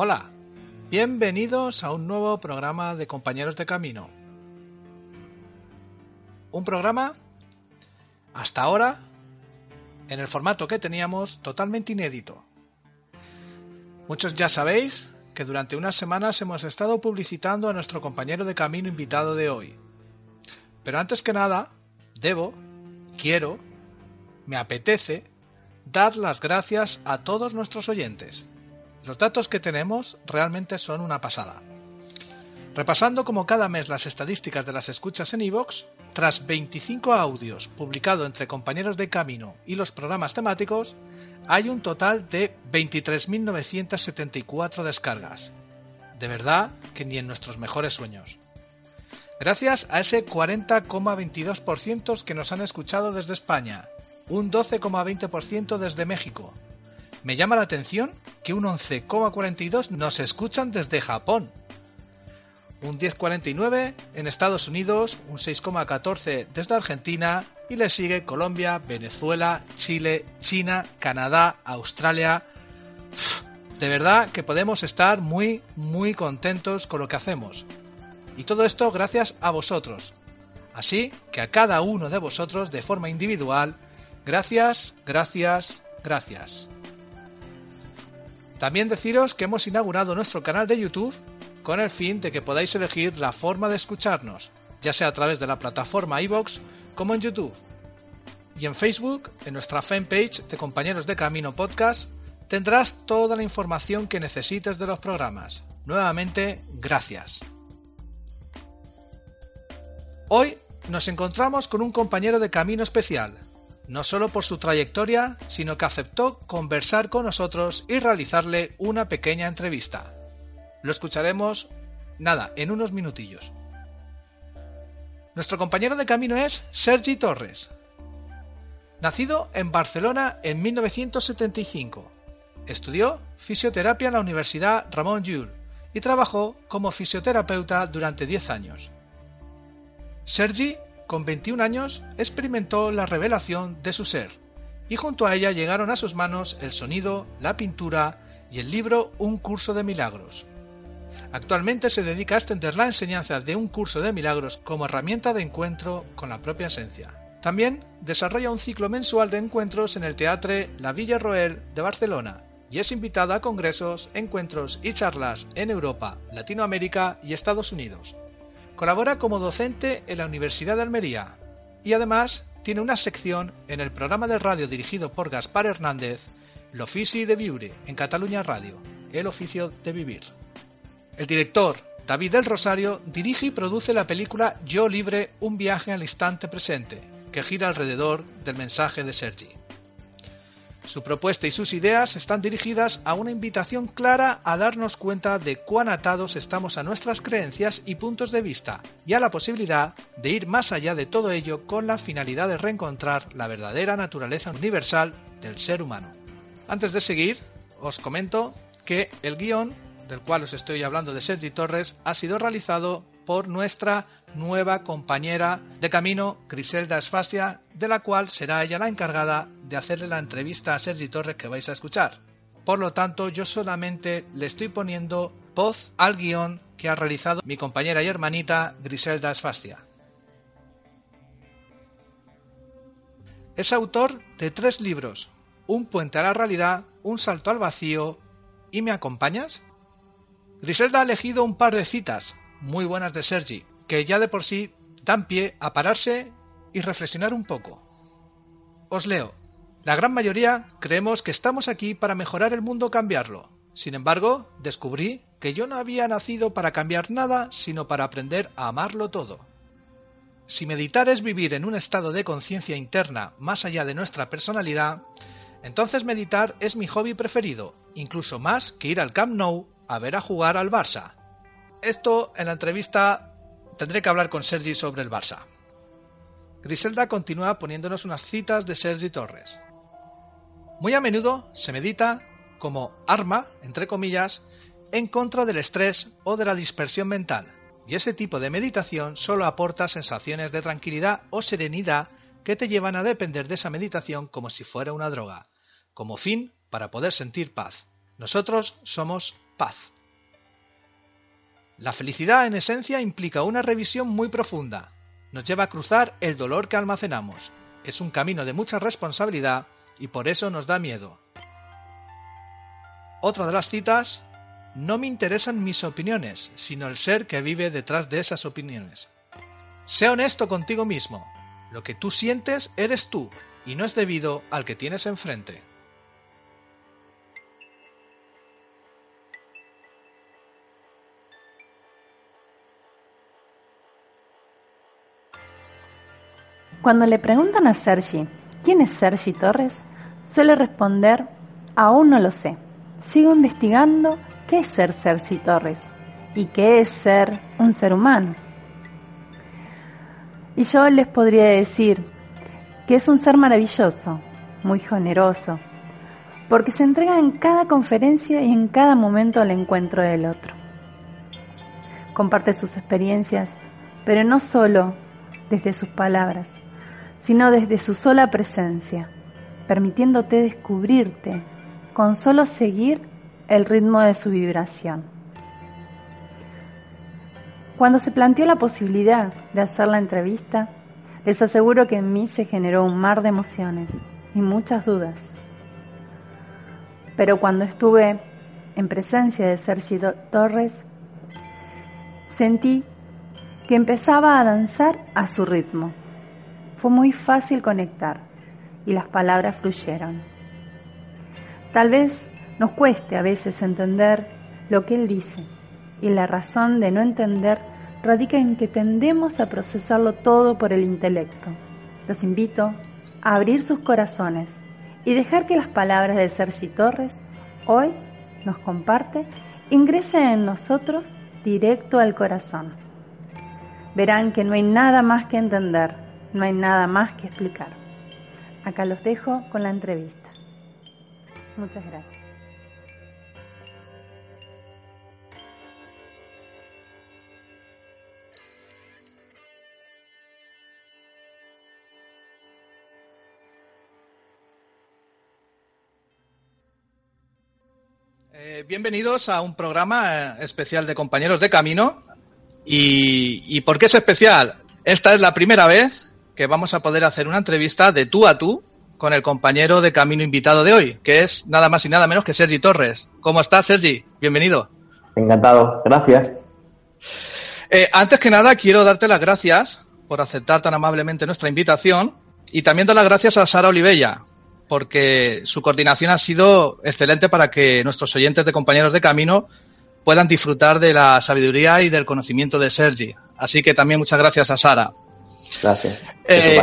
Hola, bienvenidos a un nuevo programa de Compañeros de Camino. Un programa, hasta ahora, en el formato que teníamos, totalmente inédito. Muchos ya sabéis que durante unas semanas hemos estado publicitando a nuestro compañero de camino invitado de hoy. Pero antes que nada, debo, quiero, me apetece dar las gracias a todos nuestros oyentes. Los datos que tenemos realmente son una pasada. Repasando como cada mes las estadísticas de las escuchas en iVoox, tras 25 audios publicados entre compañeros de camino y los programas temáticos, hay un total de 23.974 descargas. De verdad que ni en nuestros mejores sueños. Gracias a ese 40,22% que nos han escuchado desde España, un 12,20% desde México. Me llama la atención que un 11,42% nos escuchan desde Japón, un 10,49 en Estados Unidos, un 6,14 desde Argentina y le sigue Colombia, Venezuela, Chile, China, Canadá, Australia. De verdad que podemos estar muy, muy contentos con lo que hacemos. Y todo esto gracias a vosotros. Así que a cada uno de vosotros de forma individual Gracias, gracias, gracias. También deciros que hemos inaugurado nuestro canal de YouTube con el fin de que podáis elegir la forma de escucharnos, ya sea a través de la plataforma iVoox como en YouTube. Y en Facebook, en nuestra fanpage de Compañeros de Camino Podcast, tendrás toda la información que necesites de los programas. Nuevamente, gracias. Hoy nos encontramos con un compañero de camino especial, no solo por su trayectoria, sino que aceptó conversar con nosotros y realizarle una pequeña entrevista. Lo escucharemos, nada, en unos minutillos. Nuestro compañero de camino es Sergi Torres. Nacido en Barcelona en 1975, estudió fisioterapia en la Universidad Ramón Llull y trabajó como fisioterapeuta durante 10 años. Sergi con 21 años, experimentó la revelación de su ser, y junto a ella llegaron a sus manos el sonido, la pintura y el libro Un curso de milagros. Actualmente se dedica a extender la enseñanza de un curso de milagros como herramienta de encuentro con la propia esencia. También desarrolla un ciclo mensual de encuentros en el Teatro La Villa Roel de Barcelona y es invitada a congresos, encuentros y charlas en Europa, Latinoamérica y Estados Unidos. Colabora como docente en la Universidad de Almería y además tiene una sección en el programa de radio dirigido por Gaspar Hernández, L'Ofici de Viure, en Cataluña Radio, El Oficio de Vivir. El director, David del Rosario, dirige y produce la película Yo Libre, un viaje al instante presente, que gira alrededor del mensaje de Sergi. Su propuesta y sus ideas están dirigidas a una invitación clara a darnos cuenta de cuán atados estamos a nuestras creencias y puntos de vista, y a la posibilidad de ir más allá de todo ello con la finalidad de reencontrar la verdadera naturaleza universal del ser humano. Antes de seguir, os comento que el guion del cual os estoy hablando de Sergi Torres ha sido realizado por nuestra nueva compañera de camino, Griselda Esfasia, de la cual será ella la encargada de hacerle la entrevista a Sergi Torres que vais a escuchar. Por lo tanto, yo solamente le estoy poniendo voz al guion que ha realizado mi compañera y hermanita Griselda Esfastia. Es autor de tres libros, Un puente a la realidad, Un salto al vacío y ¿Me acompañas? Griselda ha elegido un par de citas muy buenas de Sergi, que ya de por sí dan pie a pararse y reflexionar un poco. Os leo. La gran mayoría creemos que estamos aquí para mejorar el mundo cambiarlo. Sin embargo, descubrí que yo no había nacido para cambiar nada, sino para aprender a amarlo todo. Si meditar es vivir en un estado de conciencia interna más allá de nuestra personalidad, entonces meditar es mi hobby preferido, incluso más que ir al Camp Nou a ver a jugar al Barça. Esto en la entrevista tendré que hablar con Sergi sobre el Barça. Griselda continúa poniéndonos unas citas de Sergi Torres. Muy a menudo se medita como arma, entre comillas, en contra del estrés o de la dispersión mental, y ese tipo de meditación solo aporta sensaciones de tranquilidad o serenidad que te llevan a depender de esa meditación como si fuera una droga, como fin para poder sentir paz. Nosotros somos paz. La felicidad en esencia implica una revisión muy profunda. Nos lleva a cruzar el dolor que almacenamos. Es un camino de mucha responsabilidad y por eso nos da miedo. Otra de las citas, no me interesan mis opiniones, sino el ser que vive detrás de esas opiniones. Sé honesto contigo mismo. Lo que tú sientes eres tú y no es debido al que tienes enfrente. Cuando le preguntan a Sergi quién es Sergi Torres, suele responder, aún no lo sé. Sigo investigando qué es ser Sergi Torres y qué es ser un ser humano. Y yo les podría decir que es un ser maravilloso, muy generoso, porque se entrega en cada conferencia y en cada momento al encuentro del otro. Comparte sus experiencias, pero no solo desde sus palabras, sino desde su sola presencia, permitiéndote descubrirte con solo seguir el ritmo de su vibración. Cuando se planteó la posibilidad de hacer la entrevista, les aseguro que en mí se generó un mar de emociones y muchas dudas. Pero cuando estuve en presencia de Sergi Torres, sentí que empezaba a danzar a su ritmo fue muy fácil conectar y las palabras fluyeron. Tal vez nos cueste a veces entender lo que él dice y la razón de no entender radica en que tendemos a procesarlo todo por el intelecto. Los invito a abrir sus corazones y dejar que las palabras de Sergi Torres hoy nos comparte ingresen en nosotros directo al corazón. Verán que no hay nada más que entender no hay nada más que explicar. Acá los dejo con la entrevista. Muchas gracias. Eh, bienvenidos a un programa eh, especial de compañeros de camino. ¿Y, ¿Y por qué es especial? Esta es la primera vez que vamos a poder hacer una entrevista de tú a tú con el compañero de camino invitado de hoy, que es nada más y nada menos que Sergi Torres. ¿Cómo estás, Sergi? Bienvenido. Encantado, gracias. Eh, antes que nada, quiero darte las gracias por aceptar tan amablemente nuestra invitación y también dar las gracias a Sara Olivella, porque su coordinación ha sido excelente para que nuestros oyentes de compañeros de camino puedan disfrutar de la sabiduría y del conocimiento de Sergi. Así que también muchas gracias a Sara. Gracias. Eh,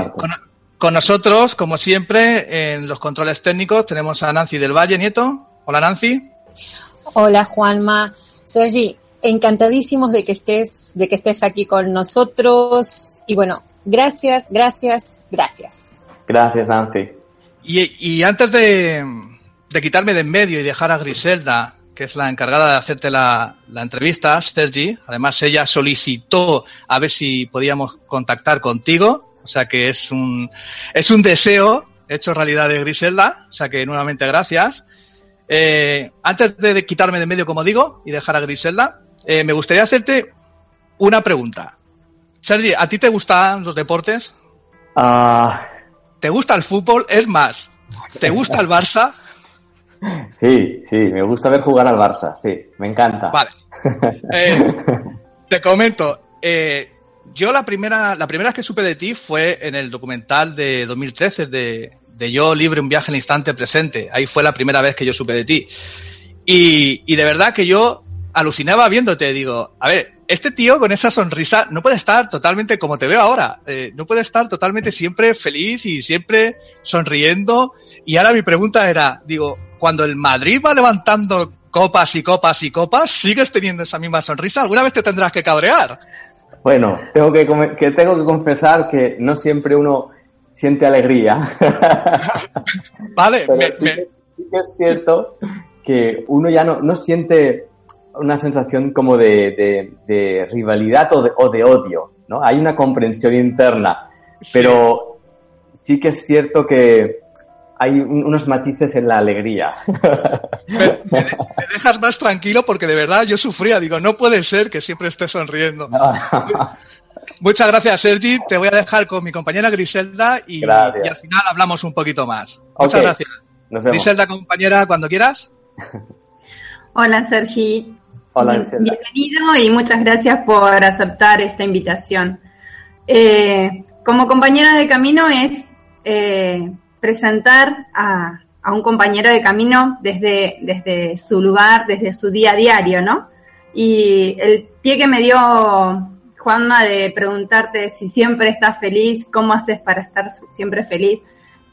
con, nosotros, como siempre, en los controles técnicos tenemos a Nancy del Valle, Nieto. Hola, Nancy. Hola, Juanma. Sergi, encantadísimos de que estés, de que estés aquí con nosotros. Y bueno, gracias, gracias, gracias. Gracias, Nancy. Y, antes de, de quitarme de en medio y dejar a Griselda que es la encargada de hacerte la, entrevista, Sergi. Además, ella solicitó a ver si podíamos contactar contigo. O sea que es un, es un deseo hecho realidad de Griselda. O sea que nuevamente gracias. Eh, antes de quitarme de medio, como digo, y dejar a Griselda, eh, me gustaría hacerte una pregunta. Sergi, ¿a ti te gustan los deportes? Ah. ¿Te gusta el fútbol? Es más, ¿te gusta el Barça? Sí, sí, me gusta ver jugar al Barça, sí, me encanta. Vale. Eh, te comento, eh, yo la primera, la primera vez que supe de ti fue en el documental de 2013 de, de Yo Libre, un viaje al instante presente. Ahí fue la primera vez que yo supe de ti. Y, y de verdad que yo alucinaba viéndote, digo, a ver, este tío con esa sonrisa no puede estar totalmente como te veo ahora, eh, no puede estar totalmente siempre feliz y siempre sonriendo. Y ahora mi pregunta era, digo, cuando el Madrid va levantando copas y copas y copas, ¿sigues teniendo esa misma sonrisa? ¿Alguna vez te tendrás que cabrear? Bueno, tengo que, que tengo que confesar que no siempre uno siente alegría. vale, me, sí, Que, es cierto que uno ya no, no siente una sensación como de, de, rivalidad o de, o de, odio, ¿no? Hay una comprensión interna, pero sí que es cierto que hay unos matices en la alegría. Me, dejas más tranquilo porque de verdad yo sufría. Digo, no puede ser que siempre esté sonriendo. Muchas gracias, Sergi. Te voy a dejar con mi compañera Griselda y, al final hablamos un poquito más. Muchas gracias. Griselda, compañera, cuando quieras. Hola, Sergi. Hola, Bienvenido y muchas gracias por aceptar esta invitación. Eh, como compañera de camino es eh, presentar a, un compañero de camino desde, desde su lugar, desde su día a diario, ¿no? Y el pie que me dio Juanma de preguntarte si siempre estás feliz, cómo haces para estar siempre feliz.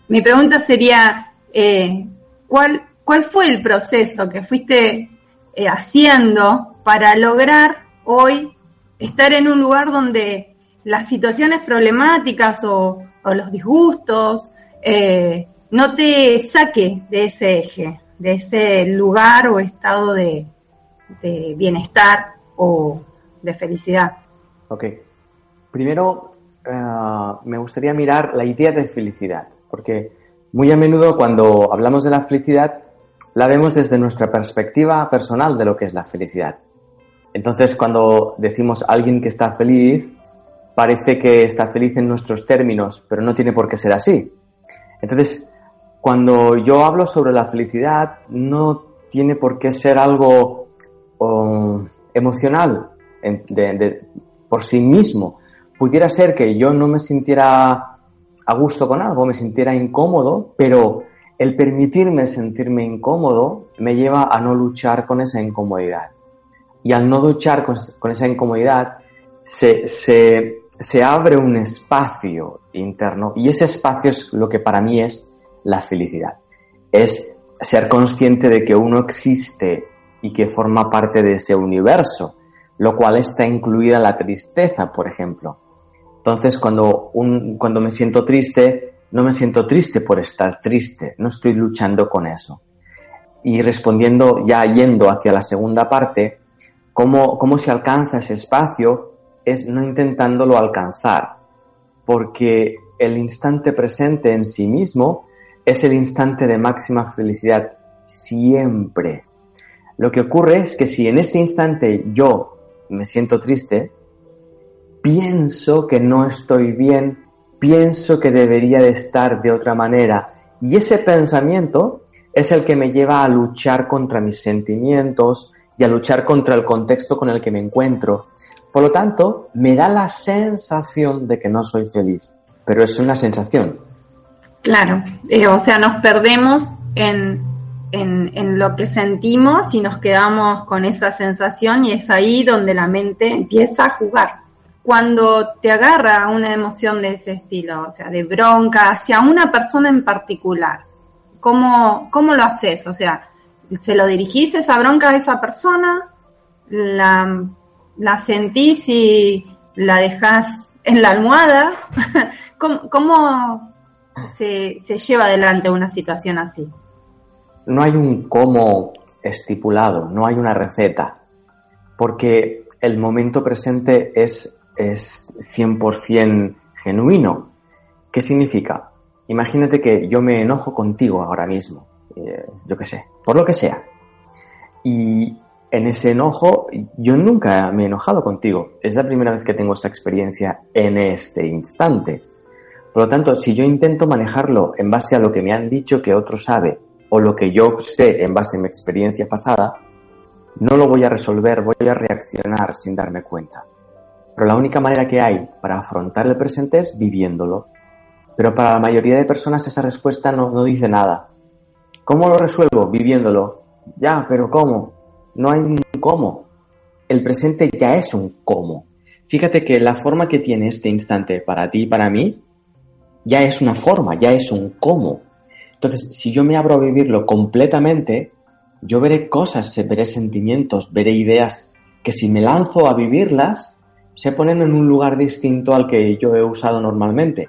Mi pregunta sería, eh, ¿cuál, ¿cuál fue el proceso que fuiste eh, haciendo para lograr hoy estar en un lugar donde las situaciones problemáticas o, los disgustos eh, no te saque de ese eje, de ese lugar o estado de, bienestar o de felicidad. Ok. Primero, eh, me gustaría mirar la idea de felicidad, porque muy a menudo cuando hablamos de la felicidad, la vemos desde nuestra perspectiva personal de lo que es la felicidad. Entonces, cuando decimos alguien que está feliz, parece que está feliz en nuestros términos, pero no tiene por qué ser así. Entonces, cuando yo hablo sobre la felicidad, no tiene por qué ser algo emocional por sí mismo. Pudiera ser que yo no me sintiera a gusto con algo, me sintiera incómodo, pero el permitirme sentirme incómodo me lleva a no luchar con esa incomodidad. Y al no luchar con, esa incomodidad, se, se abre un espacio interno y ese espacio es lo que para mí es la felicidad. Es ser consciente de que uno existe y que forma parte de ese universo, lo cual está incluida la tristeza, por ejemplo. Entonces, cuando, un, cuando me siento triste, no me siento triste por estar triste, no estoy luchando con eso. Y respondiendo, ya yendo hacia la segunda parte, ¿cómo, cómo se alcanza ese espacio? Es no intentándolo alcanzar, porque el instante presente en sí mismo es el instante de máxima felicidad siempre. Lo que ocurre es que si en este instante yo me siento triste, pienso que no estoy bien, pienso que debería de estar de otra manera. Y ese pensamiento es el que me lleva a luchar contra mis sentimientos y a luchar contra el contexto con el que me encuentro. Por lo tanto, me da la sensación de que no soy feliz, pero es una sensación. Claro, eh, o sea, nos perdemos en, en, lo que sentimos y nos quedamos con esa sensación y es ahí donde la mente empieza a jugar. Cuando te agarra una emoción de ese estilo, o sea, de bronca hacia una persona en particular, ¿cómo, cómo lo haces? O sea, ¿se lo dirigís esa bronca a esa persona? ¿La, la sentís y la dejas en la almohada? ¿Cómo, cómo se, lleva adelante una situación así? No hay un cómo estipulado, no hay una receta, porque el momento presente es, es 100% genuino. ¿Qué significa? Imagínate que yo me enojo contigo ahora mismo, eh, yo qué sé, por lo que sea. Y en ese enojo, yo nunca me he enojado contigo. Es la primera vez que tengo esta experiencia en este instante. Por lo tanto, si yo intento manejarlo en base a lo que me han dicho que otro sabe o lo que yo sé en base a mi experiencia pasada, no lo voy a resolver, voy a reaccionar sin darme cuenta. Pero la única manera que hay para afrontar el presente es viviéndolo. Pero para la mayoría de personas esa respuesta no, no dice nada. ¿Cómo lo resuelvo? Viviéndolo. Ya, pero ¿cómo? No hay un cómo. El presente ya es un cómo. Fíjate que la forma que tiene este instante para ti y para mí ya es una forma, ya es un cómo. Entonces, si yo me abro a vivirlo completamente, yo veré cosas, veré sentimientos, veré ideas que si me lanzo a vivirlas, se ponen en un lugar distinto al que yo he usado normalmente.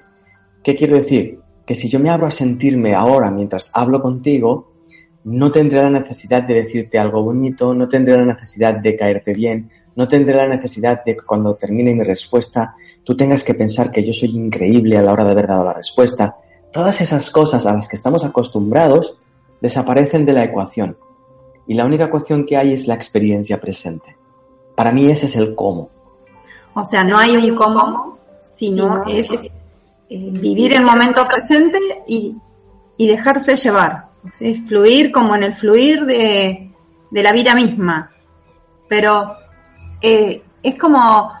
¿Qué quiero decir? Que si yo me abro a sentirme ahora mientras hablo contigo, no tendré la necesidad de decirte algo bonito, no tendré la necesidad de caerte bien, no tendré la necesidad de que cuando termine mi respuesta tú tengas que pensar que yo soy increíble a la hora de haber dado la respuesta. todas esas cosas a las que estamos acostumbrados desaparecen de la ecuación. Y la única ecuación que hay es la experiencia presente. Para mí ese es el cómo. O sea, no hay un cómo, sino es eh, vivir el momento presente y, dejarse llevar. Es fluir como en el fluir de, la vida misma. Pero eh, es como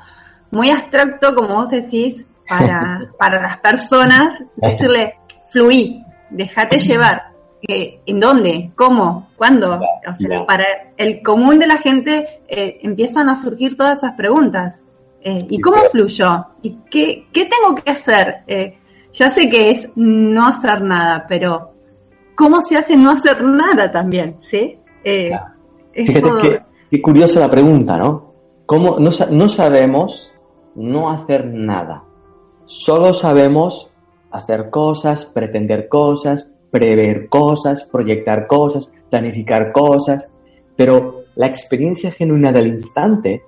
muy abstracto, como vos decís, para, para las personas, decirle, fluí, déjate llevar. ¿En dónde? ¿Cómo? ¿Cuándo? O sea, para el común de la gente eh, empiezan a surgir todas esas preguntas. Eh, ¿Y cómo fluyo? ¿Y qué, qué tengo que hacer? Eh, ya sé que es no hacer nada, pero ¿cómo se hace no hacer nada también? ¿Sí? Fíjate qué, curiosa la pregunta, ¿no? ¿Cómo no, no sabemos no hacer nada? Solo sabemos hacer cosas, pretender cosas, prever cosas, proyectar cosas, planificar cosas, pero la experiencia genuina del instante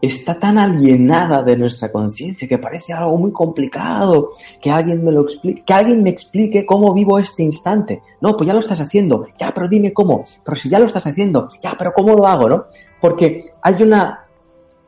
está tan alienada de nuestra conciencia que parece algo muy complicado, que alguien me lo explique, que alguien me explique cómo vivo este instante. No, pues ya lo estás haciendo, ya, pero dime cómo, pero si ya lo estás haciendo, ya, pero cómo lo hago, ¿no? Porque hay una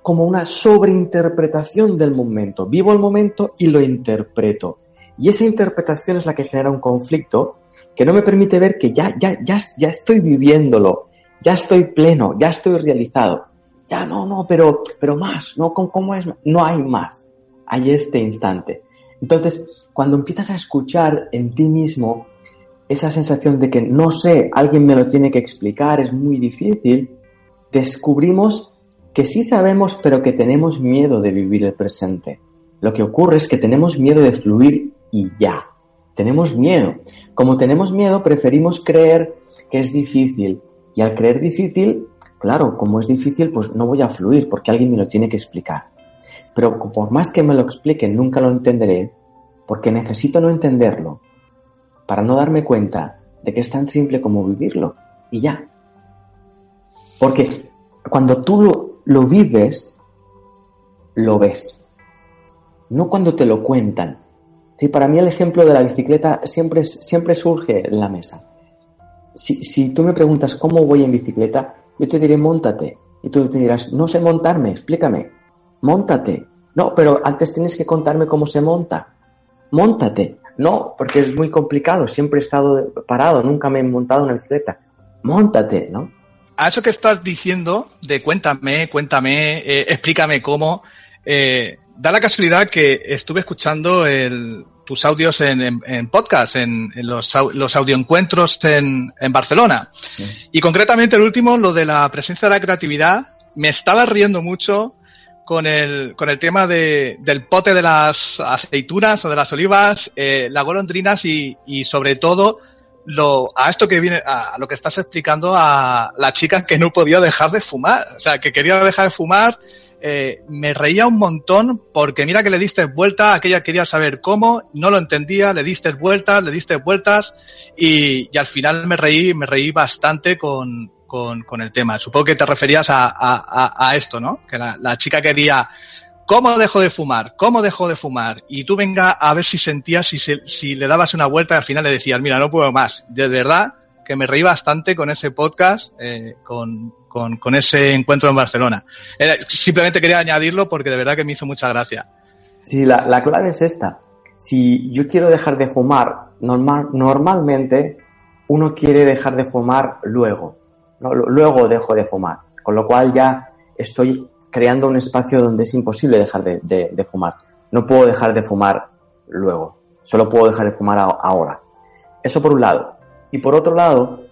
como una sobreinterpretación del momento. Vivo el momento y lo interpreto. Y esa interpretación es la que genera un conflicto que no me permite ver que ya, ya, ya, ya estoy viviéndolo, ya estoy pleno, ya estoy realizado. Ya no, no, pero, pero más, no, ¿cómo es? No hay más. Hay este instante. Entonces, cuando empiezas a escuchar en ti mismo esa sensación de que no sé, alguien me lo tiene que explicar, es muy difícil, descubrimos que sí sabemos, pero que tenemos miedo de vivir el presente. Lo que ocurre es que tenemos miedo de fluir y ya. Tenemos miedo. Como tenemos miedo, preferimos creer que es difícil. Y al creer difícil, claro, como es difícil, pues no voy a fluir porque alguien me lo tiene que explicar. Pero por más que me lo expliquen, nunca lo entenderé porque necesito no entenderlo para no darme cuenta de que es tan simple como vivirlo y ya. Porque cuando tú lo, vives, lo ves. No cuando te lo cuentan. Sí, para mí el ejemplo de la bicicleta siempre, siempre surge en la mesa. Si tú me preguntas cómo voy en bicicleta, yo te diré montate. Y tú te dirás, no sé montarme, explícame. Móntate. No, pero antes tienes que contarme cómo se monta. Móntate. No, porque es muy complicado. Siempre he estado parado, nunca me he montado una bicicleta. Móntate, ¿no? A eso que estás diciendo de cuéntame, cuéntame, eh, explícame cómo, eh, da la casualidad que estuve escuchando tus audios en, podcast, en, los, los audioencuentros en, en Barcelona. Y concretamente el último, lo de la presencia de la creatividad, me estaba riendo mucho con el, con el tema de, del pote de las aceitunas o de las olivas, eh, las golondrinas y, y sobre todo lo, a esto que viene, a lo que estás explicando a la chica que no podía dejar de fumar. O sea, que quería dejar de fumar eh, me reía un montón porque mira que le diste vuelta, aquella quería saber cómo, no lo entendía, le diste vueltas, le diste vueltas y, y al final me reí, me reí bastante con, con, el tema. Supongo que te referías a, a, esto, ¿no? Que la, chica quería, ¿cómo dejo de fumar? ¿Cómo dejo de fumar? Y tú venga a ver si sentías, si, si le dabas una vuelta y al final le decías, mira, no puedo más. De verdad que me reí bastante con ese podcast, eh, con, con, ese encuentro en Barcelona. simplemente quería añadirlo porque de verdad que me hizo mucha gracia. Sí, la, la clave es esta. Si yo quiero dejar de fumar, normal, normalmente uno quiere dejar de fumar luego. Luego dejo de fumar. Con lo cual ya estoy creando un espacio donde es imposible dejar de, de, de fumar. No puedo dejar de fumar luego. Solo puedo dejar de fumar ahora. Eso por un lado. Y por otro lado,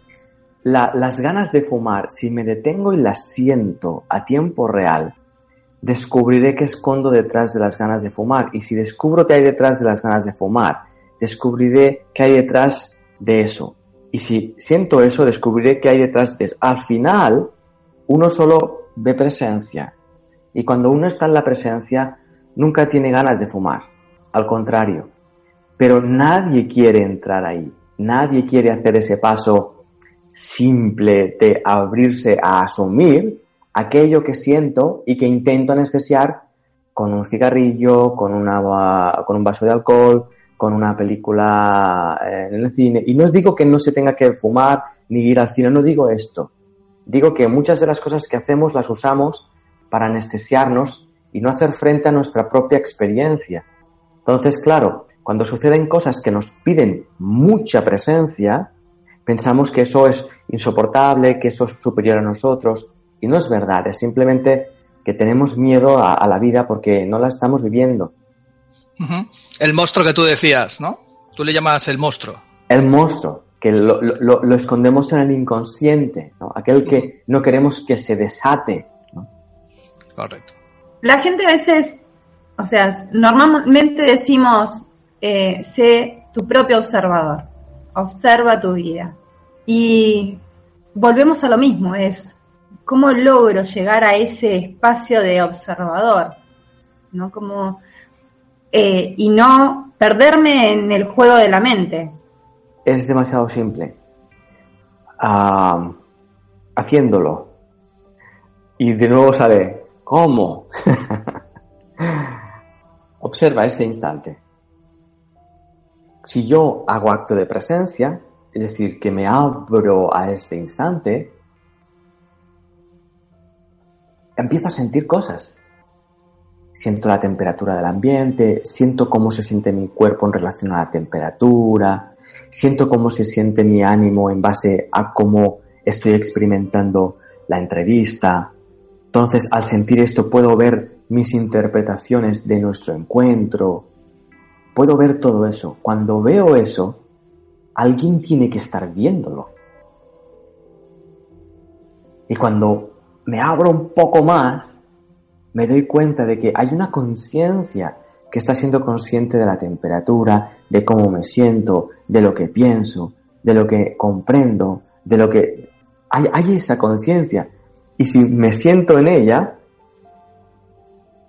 las ganas de fumar, si me detengo y las siento a tiempo real, descubriré qué escondo detrás de las ganas de fumar. Y si descubro qué hay detrás de las ganas de fumar, descubriré qué hay detrás de eso. Y si siento eso, descubriré qué hay detrás de eso. Al final, uno solo ve presencia. Y cuando uno está en la presencia, nunca tiene ganas de fumar. Al contrario. Pero nadie quiere entrar ahí. Nadie quiere hacer ese paso simple de abrirse a asumir aquello que siento y que intento anestesiar con un cigarrillo, con, una, con un vaso de alcohol, con una película eh, en el cine. Y no digo que no se tenga que fumar ni ir al cine, no digo esto. Digo que muchas de las cosas que hacemos las usamos para anestesiarnos y no hacer frente a nuestra propia experiencia. Entonces, claro, cuando suceden cosas que nos piden mucha presencia, pensamos que eso es insoportable, que eso es superior a nosotros. Y no es verdad, es simplemente que tenemos miedo a, la vida porque no la estamos viviendo. El monstruo que tú decías, ¿no? Tú le llamas el monstruo. El monstruo, que lo, lo, escondemos en el inconsciente, ¿no? aquel que no queremos que se desate. Correcto. La gente a veces, o sea, normalmente decimos, eh, sé tu propio observador, observa tu vida. Y volvemos a lo mismo, es cómo logro llegar a ese espacio de observador, ¿no? Como, eh, y no perderme en el juego de la mente. Es demasiado simple. Haciéndolo. Y de nuevo sale, ¿cómo? Observa este instante. Si yo hago acto de presencia, es decir, que me abro a este instante, empiezo a sentir cosas. Siento la temperatura del ambiente, siento cómo se siente mi cuerpo en relación a la temperatura, siento cómo se siente mi ánimo en base a cómo estoy experimentando la entrevista. Entonces, al sentir esto, puedo ver mis interpretaciones de nuestro encuentro. Puedo ver todo eso. Cuando veo eso, alguien tiene que estar viéndolo. Y cuando me abro un poco más, me doy cuenta de que hay una conciencia que está siendo consciente de la temperatura, de cómo me siento, de lo que pienso, de lo que comprendo, de lo que... Hay, esa conciencia. Y si me siento en ella,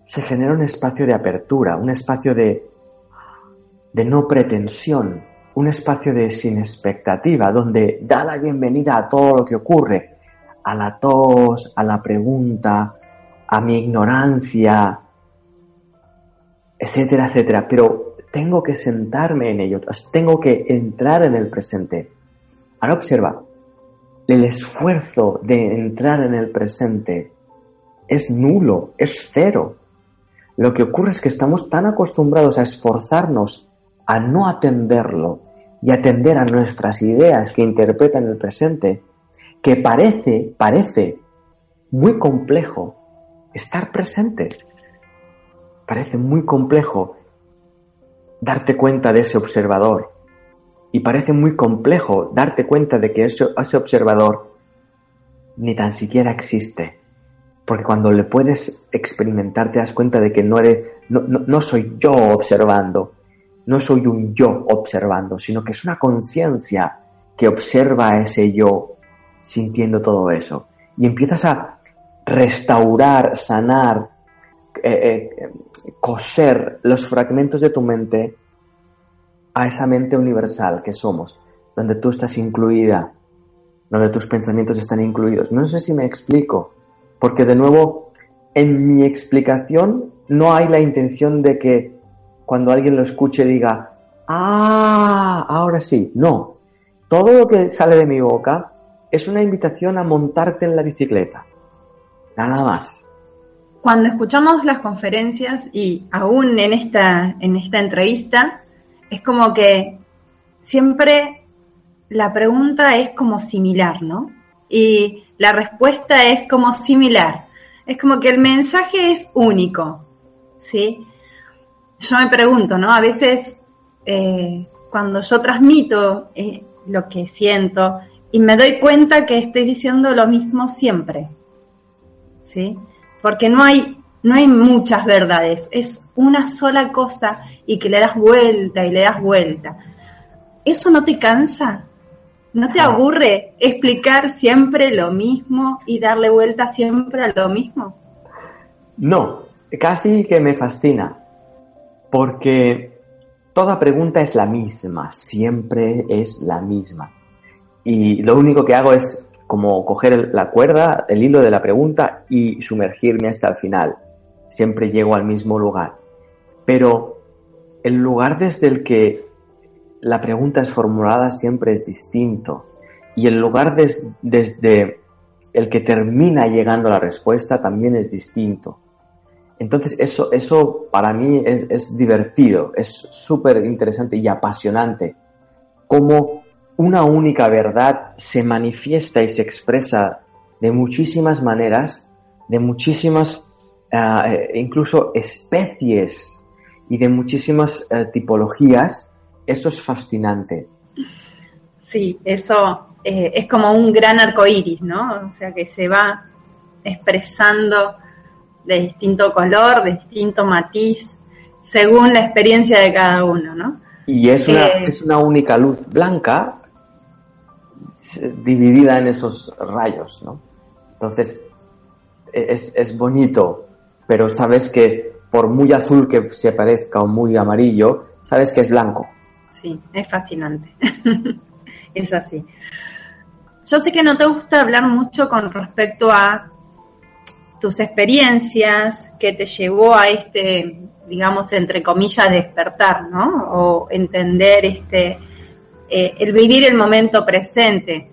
se genera un espacio de apertura, un espacio de, de no pretensión, un espacio de sin expectativa, donde da la bienvenida a todo lo que ocurre, a la tos, a la pregunta, a mi ignorancia, etcétera, etcétera. Pero tengo que sentarme en ello, tengo que entrar en el presente. Ahora observa, el esfuerzo de entrar en el presente es nulo, es cero. Lo que ocurre es que estamos tan acostumbrados a esforzarnos a no atenderlo y atender a nuestras ideas que interpretan el presente, que parece, parece muy complejo estar presente. Parece muy complejo darte cuenta de ese observador. Y parece muy complejo darte cuenta de que ese, ese observador ni tan siquiera existe. Porque cuando le puedes experimentar te das cuenta de que no, eres, no, no soy yo observando, no soy un yo observando, sino que es una conciencia que observa a ese yo sintiendo todo eso. Y empiezas a restaurar, sanar, eh, eh, coser los fragmentos de tu mente a esa mente universal que somos, donde tú estás incluida, donde tus pensamientos están incluidos. No sé si me explico, porque de nuevo, en mi explicación no hay la intención de que cuando alguien lo escuche diga, ah, ahora sí, no. Todo lo que sale de mi boca es una invitación a montarte en la bicicleta. Nada más. Cuando escuchamos las conferencias y aún en esta, en esta entrevista, es como que siempre la pregunta es como similar, ¿no? Y la respuesta es como similar. Es como que el mensaje es único, ¿sí? Yo me pregunto, ¿no? A veces eh, cuando yo transmito eh, lo que siento y me doy cuenta que estoy diciendo lo mismo siempre. ¿Sí? Porque no hay, no hay muchas verdades, es una sola cosa y que le das vuelta y le das vuelta. ¿Eso no te cansa? ¿No te aburre explicar siempre lo mismo y darle vuelta siempre a lo mismo? No, casi que me fascina, porque toda pregunta es la misma, siempre es la misma y lo único que hago es como coger la cuerda, el hilo de la pregunta y sumergirme hasta el final. Siempre llego al mismo lugar. Pero el lugar desde el que la pregunta es formulada siempre es distinto y el lugar desde el que termina llegando la respuesta también es distinto. Entonces eso, eso para mí es, es divertido, es súper interesante y apasionante. Cómo una única verdad se manifiesta y se expresa de muchísimas maneras, de muchísimas, ah, eh, incluso especies y de muchísimas eh, tipologías, eso es fascinante. Sí, eso eh, es como un gran arco iris, ¿no? O sea, que se va expresando de distinto color, de distinto matiz, según la experiencia de cada uno, ¿no? Y es una, es una única luz blanca dividida en esos rayos, ¿no? Entonces, es, es bonito, pero sabes que por muy azul que se parezca o muy amarillo, sabes que es blanco. Sí, es fascinante. es así. Yo sé que no te gusta hablar mucho con respecto a tus experiencias que te llevó a este, digamos, entre comillas, despertar, ¿no? O entender este, eh, el vivir el momento presente.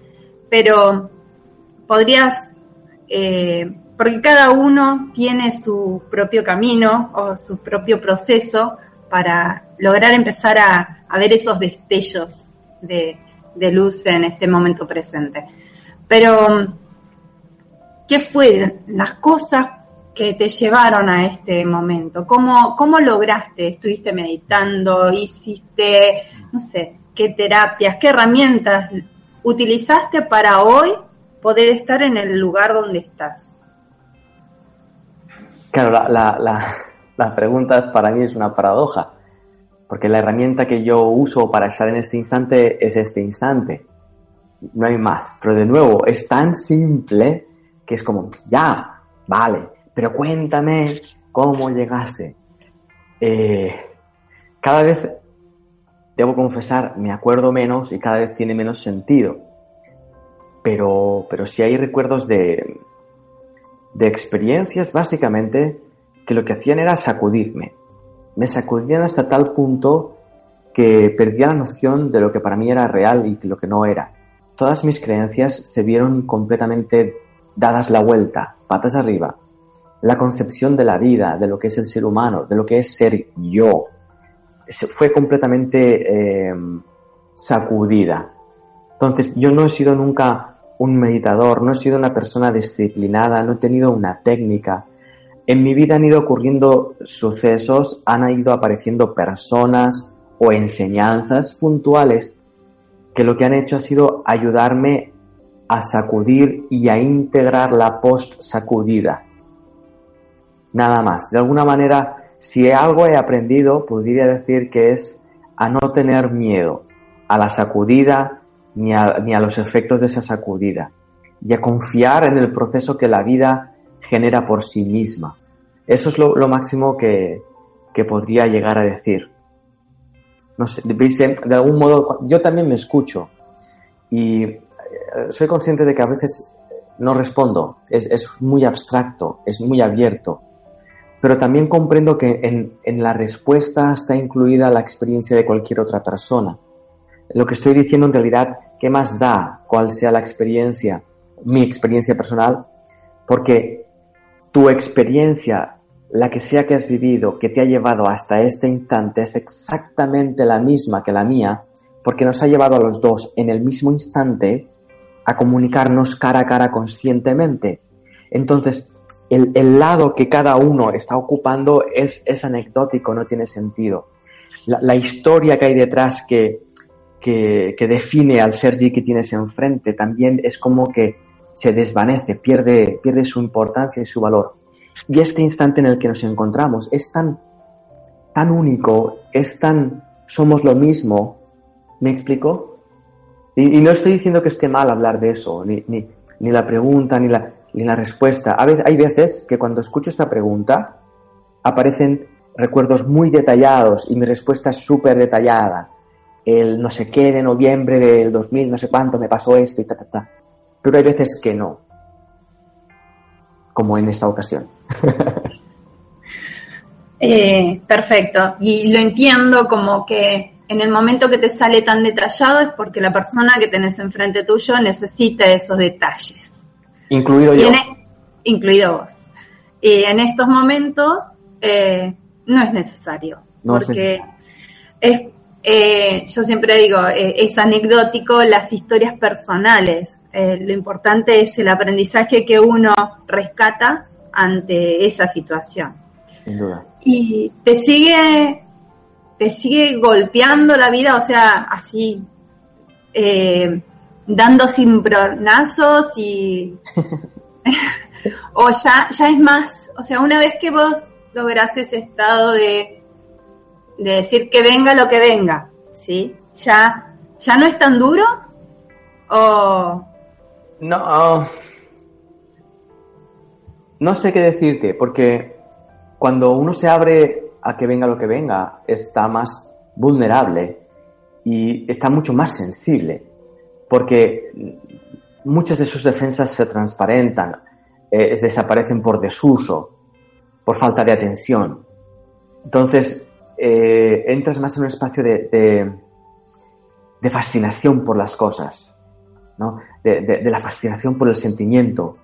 Pero podrías, eh, porque cada uno tiene su propio camino o su propio proceso para lograr empezar a, ver esos destellos de, luz en este momento presente. Pero, ¿qué fueron las cosas que te llevaron a este momento? ¿Cómo, ¿Cómo lograste? ¿Estuviste meditando? ¿Hiciste, no sé, qué terapias, qué herramientas utilizaste para hoy poder estar en el lugar donde estás? Claro, la, la, pregunta es, para mí es una paradoja, porque la herramienta que yo uso para estar en este instante es este instante. No hay más. Pero de nuevo, es tan simple que es como, ya, vale, pero cuéntame cómo llegaste. Eh, cada vez debo confesar, me acuerdo menos y cada vez tiene menos sentido. Pero, pero sí hay recuerdos de, de experiencias básicamente que lo que hacían era sacudirme. Me sacudían hasta tal punto que perdía la noción de lo que para mí era real y lo que no era. Todas mis creencias se vieron completamente dadas la vuelta, patas arriba. La concepción de la vida, de lo que es el ser humano, de lo que es ser yo, fue completamente eh, sacudida. Entonces, yo no he sido nunca un meditador, no he sido una persona disciplinada, no he tenido una técnica. En mi vida han ido ocurriendo sucesos, han ido apareciendo personas o enseñanzas puntuales que lo que han hecho ha sido ayudarme a sacudir y a integrar la post sacudida. Nada más. De alguna manera si algo he aprendido, podría decir que es a no tener miedo a la sacudida ni a, ni a los efectos de esa sacudida y a confiar en el proceso que la vida genera por sí misma. Eso es lo, máximo que, que, podría llegar a decir. No sé, de algún modo, yo también me escucho y soy consciente de que a veces no respondo, es, es muy abstracto, es muy abierto pero también comprendo que en, la respuesta está incluida la experiencia de cualquier otra persona. Lo que estoy diciendo en realidad, ¿qué más da cuál sea la experiencia, mi experiencia personal? Porque tu experiencia, la que sea que has vivido, que te ha llevado hasta este instante, es exactamente la misma que la mía, porque nos ha llevado a los dos en el mismo instante a comunicarnos cara a cara conscientemente. Entonces, el, lado que cada uno está ocupando es, es anecdótico, no tiene sentido. La, historia que hay detrás que, que, define al Sergi que tienes enfrente también es como que se desvanece, pierde, pierde su importancia y su valor. Y este instante en el que nos encontramos es tan, tan único, es tan, somos lo mismo. ¿Me explico? Y, no estoy diciendo que esté mal hablar de eso, ni, ni, ni la pregunta, ni la, y la respuesta. hay veces que cuando escucho esta pregunta aparecen recuerdos muy detallados y mi respuesta es súper detallada. El no sé qué de noviembre del 2000, no sé cuánto, me pasó esto y ta, ta, ta. Pero hay veces que no. Como en esta ocasión. Eh, perfecto. Y lo entiendo como que en el momento que te sale tan detallado es porque la persona que tenés enfrente tuyo necesita esos detalles. Incluido yo. incluido vos. Y en estos momentos eh, no es necesario. porque es, eh, yo siempre digo, es anecdótico las historias personales. lo importante es el aprendizaje que uno rescata ante esa situación. Sin duda. Y te sigue, te sigue golpeando la vida, o sea, así, eh, dando cimbronazos y... o ya, ya es más, o sea, una vez que vos lográs ese estado de, de decir que venga lo que venga, ¿sí? Ya, ya no es tan duro o... No, no sé qué decirte, porque cuando uno se abre a que venga lo que venga, está más vulnerable y está mucho más sensible, porque muchas de sus defensas se transparentan, eh, desaparecen por desuso, por falta de atención. Entonces, eh, entras más en un espacio de, fascinación por las cosas, ¿no? de, la fascinación por el sentimiento.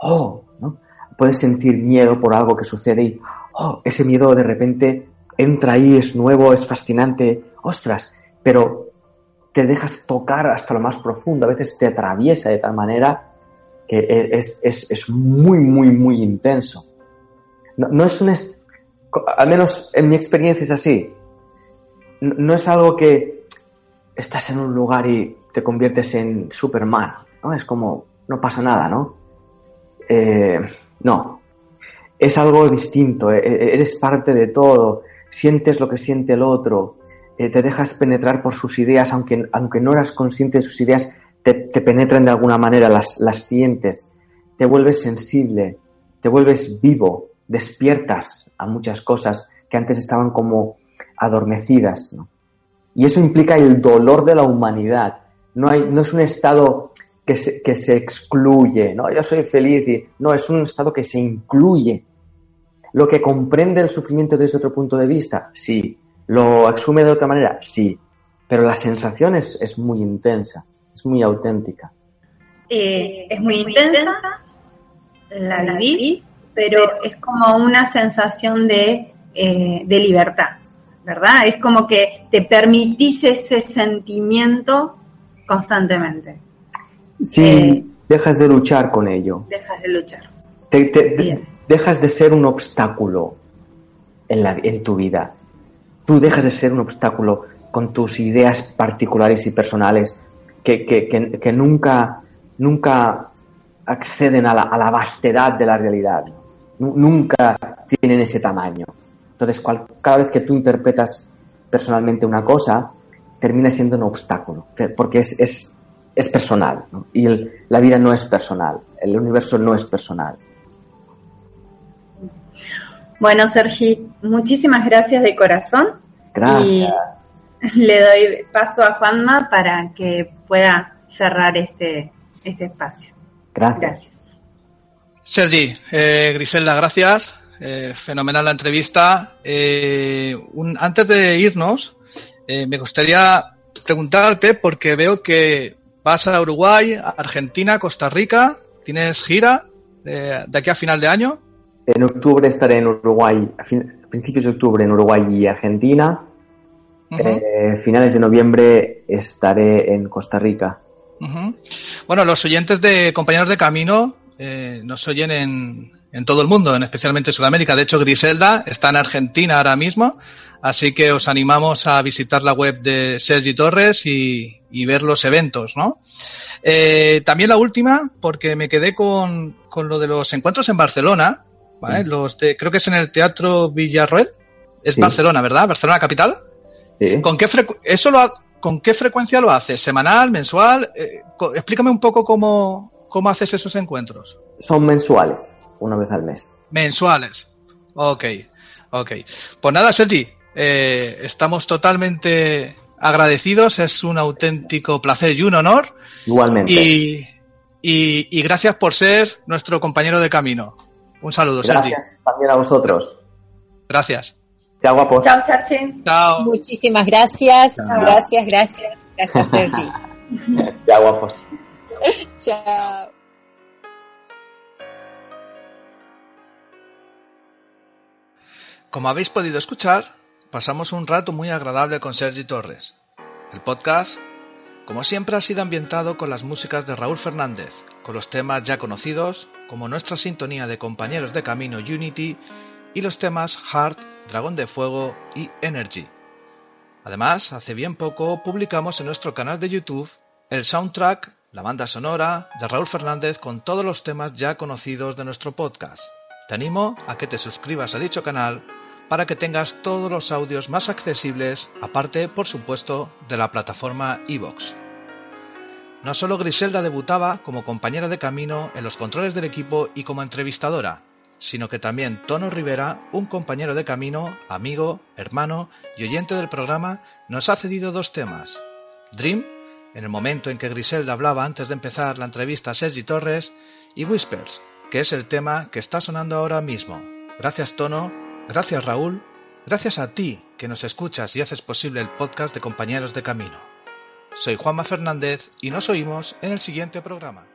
Oh, ¿no? puedes sentir miedo por algo que sucede y oh, ese miedo de repente entra ahí, es nuevo, es fascinante, ostras, pero te dejas tocar hasta lo más profundo, a veces te atraviesa de tal manera que e, es, es, es muy, muy, muy intenso. No, no, es un, al menos en mi experiencia es así, no, es algo que estás en un lugar y te conviertes en Superman, ¿no? Es como, no pasa nada, ¿no? Eh, no, es algo distinto, e, e, eres parte de todo, sientes lo que siente el otro, eh, te dejas penetrar por sus ideas, aunque, aunque no eras consciente de sus ideas, te, penetran de alguna manera, las, las sientes, te vuelves sensible, te vuelves vivo, despiertas a muchas cosas que antes estaban como adormecidas. Y eso implica el dolor de la humanidad. No, hay, no es un estado que se, que se excluye, ¿no? Yo soy feliz y no, es un estado que se incluye. Lo que comprende el sufrimiento desde otro punto de vista, sí. Lo asume de otra manera, sí. Pero la sensación es, muy intensa, es muy auténtica. Eh, es muy intensa, la viví, pero es como una sensación de, eh, de libertad, ¿verdad? Es como que te permitís ese sentimiento constantemente. Sí, eh, dejas de luchar con ello. Dejas de luchar. Dejas de ser un obstáculo en, la, en tu vida. Tú dejas de ser un obstáculo con tus ideas particulares y personales que, que, que, nunca, nunca acceden a la, a la, vastedad de la realidad. Nunca tienen ese tamaño. Entonces, cada vez que tú interpretas personalmente una cosa, termina siendo un obstáculo, porque es, es es personal y la vida no es personal, el universo no es personal. Bueno, Sergi, muchísimas gracias de corazón. Gracias. Y le doy paso a Juanma para que pueda cerrar este, este espacio. Gracias. Sergi, eh, Griselda, gracias. Eh, fenomenal la entrevista. Eh, antes de irnos, me gustaría preguntarte, porque veo que Vas a Uruguay, Argentina, Costa Rica. ¿Tienes gira de, aquí a final de año? En octubre estaré en Uruguay, a, principios de octubre en Uruguay y Argentina. Eh, finales de noviembre estaré en Costa Rica. Bueno, los oyentes de Compañeros de Camino eh, nos oyen en, en todo el mundo, en especialmente en Sudamérica. De hecho, Griselda está en Argentina ahora mismo, así que os animamos a visitar la web de Sergi Torres y, ver los eventos, ¿no? Eh, también la última, porque me quedé con, lo de los encuentros en Barcelona, ¿vale? Los de, creo que es en el Teatro Villarroel. Es Barcelona, ¿verdad? Barcelona capital. ¿Con qué eso lo ¿Con qué frecuencia lo haces? ¿Semanal, mensual? Eh, explícame un poco cómo, cómo haces esos encuentros. Son mensuales una vez al mes. Mensuales. Ok, ok. Pues nada, Sergi, eh, estamos totalmente agradecidos, es un auténtico placer y un honor. Igualmente. Y, y, gracias por ser nuestro compañero de camino. Un saludo, Sergi. Gracias también a vosotros. Gracias. Chao, guapos. Chao, Sergi. Chao. Muchísimas gracias. Gracias, gracias. Gracias, Sergi. Chao, guapos. Chao. Como habéis podido escuchar, pasamos un rato muy agradable con Sergi Torres. El podcast, como siempre, ha sido ambientado con las músicas de Raúl Fernández, con los temas ya conocidos, como nuestra sintonía de compañeros de camino Unity y los temas Heart, Dragón de Fuego y Energy. Además, hace bien poco publicamos en nuestro canal de YouTube el soundtrack, la banda sonora de Raúl Fernández con todos los temas ya conocidos de nuestro podcast. Te animo a que te suscribas a dicho canal para que tengas todos los audios más accesibles, aparte, por supuesto, de la plataforma iVoox. No solo Griselda debutaba como compañera de camino en los controles del equipo y como entrevistadora, sino que también Tono Rivera, un compañero de camino, amigo, hermano y oyente del programa, nos ha cedido dos temas. Dream, en el momento en que Griselda hablaba antes de empezar la entrevista a Sergi Torres, y Whispers, que es el tema que está sonando ahora mismo. Gracias Tono, gracias Raúl, gracias a ti que nos escuchas y haces posible el podcast de Compañeros de Camino. Soy Juanma Fernández y nos oímos en el siguiente programa.